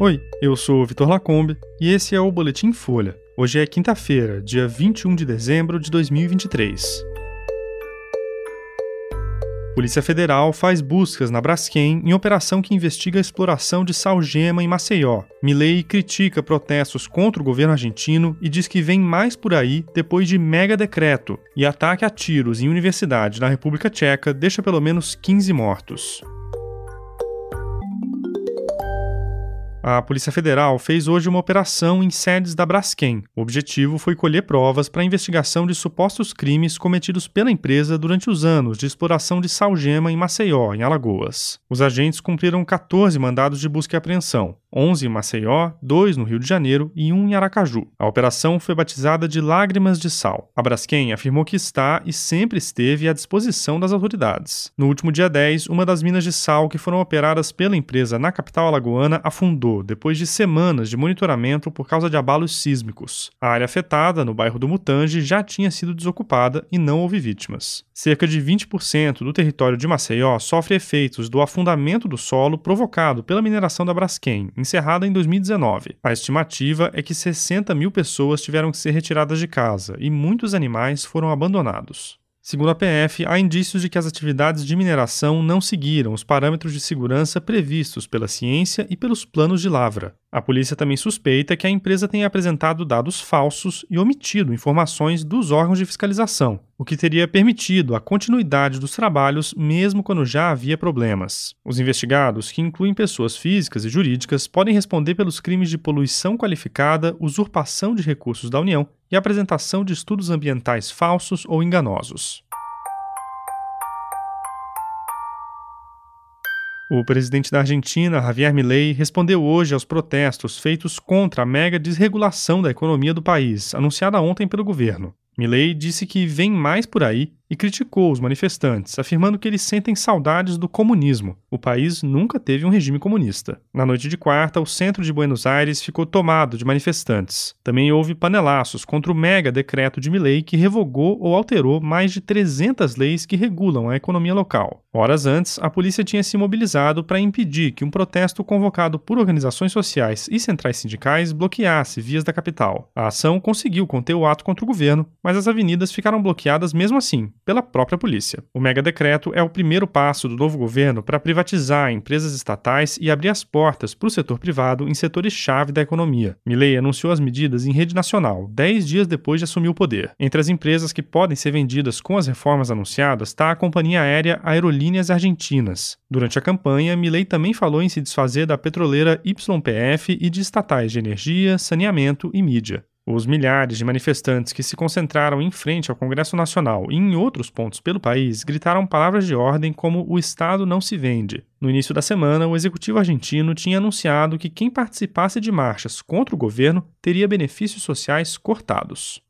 Oi, eu sou o Vitor Lacombe e esse é o Boletim Folha. Hoje é quinta-feira, dia 21 de dezembro de 2023. Polícia Federal faz buscas na Braskem em operação que investiga a exploração de salgema em Maceió. Milley critica protestos contra o governo argentino e diz que vem mais por aí depois de mega decreto. E ataque a tiros em universidade na República Tcheca deixa pelo menos 15 mortos. A Polícia Federal fez hoje uma operação em sedes da Braskem. O objetivo foi colher provas para a investigação de supostos crimes cometidos pela empresa durante os anos de exploração de salgema em Maceió, em Alagoas. Os agentes cumpriram 14 mandados de busca e apreensão. 11 em Maceió, 2 no Rio de Janeiro e 1 em Aracaju. A operação foi batizada de Lágrimas de Sal. A Braskem afirmou que está e sempre esteve à disposição das autoridades. No último dia 10, uma das minas de sal que foram operadas pela empresa na capital alagoana afundou depois de semanas de monitoramento por causa de abalos sísmicos. A área afetada, no bairro do Mutange, já tinha sido desocupada e não houve vítimas. Cerca de 20% do território de Maceió sofre efeitos do afundamento do solo provocado pela mineração da Braskem, encerrada em 2019. A estimativa é que 60 mil pessoas tiveram que ser retiradas de casa e muitos animais foram abandonados. Segundo a PF, há indícios de que as atividades de mineração não seguiram os parâmetros de segurança previstos pela ciência e pelos planos de lavra. A polícia também suspeita que a empresa tenha apresentado dados falsos e omitido informações dos órgãos de fiscalização, o que teria permitido a continuidade dos trabalhos mesmo quando já havia problemas. Os investigados, que incluem pessoas físicas e jurídicas, podem responder pelos crimes de poluição qualificada, usurpação de recursos da União e apresentação de estudos ambientais falsos ou enganosos. O presidente da Argentina, Javier Milei, respondeu hoje aos protestos feitos contra a mega desregulação da economia do país, anunciada ontem pelo governo. Milley disse que vem mais por aí e criticou os manifestantes, afirmando que eles sentem saudades do comunismo. O país nunca teve um regime comunista. Na noite de quarta, o centro de Buenos Aires ficou tomado de manifestantes. Também houve panelaços contra o mega decreto de Milley que revogou ou alterou mais de 300 leis que regulam a economia local. Horas antes, a polícia tinha se mobilizado para impedir que um protesto convocado por organizações sociais e centrais sindicais bloqueasse vias da capital. A ação conseguiu conter o ato contra o governo, mas as avenidas ficaram bloqueadas mesmo assim, pela própria polícia. O mega decreto é o primeiro passo do novo governo para privatizar empresas estatais e abrir as portas para o setor privado em setores-chave da economia. Milley anunciou as medidas em rede nacional, dez dias depois de assumir o poder. Entre as empresas que podem ser vendidas com as reformas anunciadas está a companhia aérea Aerolíneas Argentinas. Durante a campanha, Milley também falou em se desfazer da petroleira YPF e de estatais de energia, saneamento e mídia. Os milhares de manifestantes que se concentraram em frente ao Congresso Nacional e em outros pontos pelo país gritaram palavras de ordem como o Estado não se vende. No início da semana, o executivo argentino tinha anunciado que quem participasse de marchas contra o governo teria benefícios sociais cortados.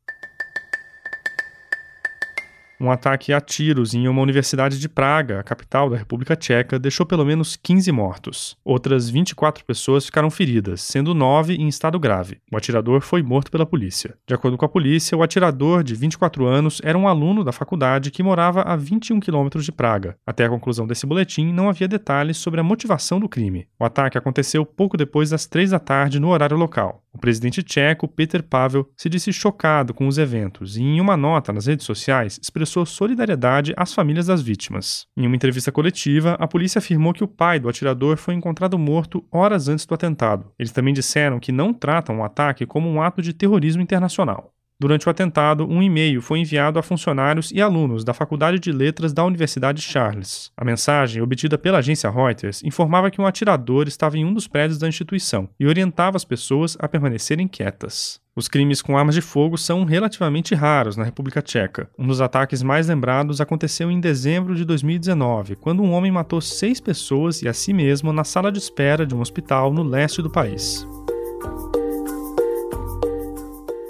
Um ataque a tiros em uma universidade de Praga, a capital da República Tcheca, deixou pelo menos 15 mortos. Outras 24 pessoas ficaram feridas, sendo 9 em estado grave. O atirador foi morto pela polícia. De acordo com a polícia, o atirador, de 24 anos, era um aluno da faculdade que morava a 21 quilômetros de Praga. Até a conclusão desse boletim, não havia detalhes sobre a motivação do crime. O ataque aconteceu pouco depois das 3 da tarde no horário local. O presidente tcheco, Peter Pavel, se disse chocado com os eventos e, em uma nota nas redes sociais, expressou solidariedade às famílias das vítimas. Em uma entrevista coletiva, a polícia afirmou que o pai do atirador foi encontrado morto horas antes do atentado. Eles também disseram que não tratam o ataque como um ato de terrorismo internacional. Durante o atentado, um e-mail foi enviado a funcionários e alunos da Faculdade de Letras da Universidade Charles. A mensagem, obtida pela agência Reuters, informava que um atirador estava em um dos prédios da instituição e orientava as pessoas a permanecerem quietas. Os crimes com armas de fogo são relativamente raros na República Tcheca. Um dos ataques mais lembrados aconteceu em dezembro de 2019, quando um homem matou seis pessoas e a si mesmo na sala de espera de um hospital no leste do país.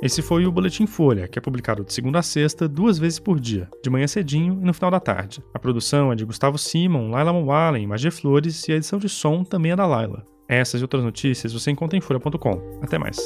Esse foi o Boletim Folha, que é publicado de segunda a sexta, duas vezes por dia, de manhã cedinho e no final da tarde. A produção é de Gustavo Simon, Laila Moalen, Magia Flores e a edição de som também é da Laila. Essas e outras notícias você encontra em folha.com. Até mais.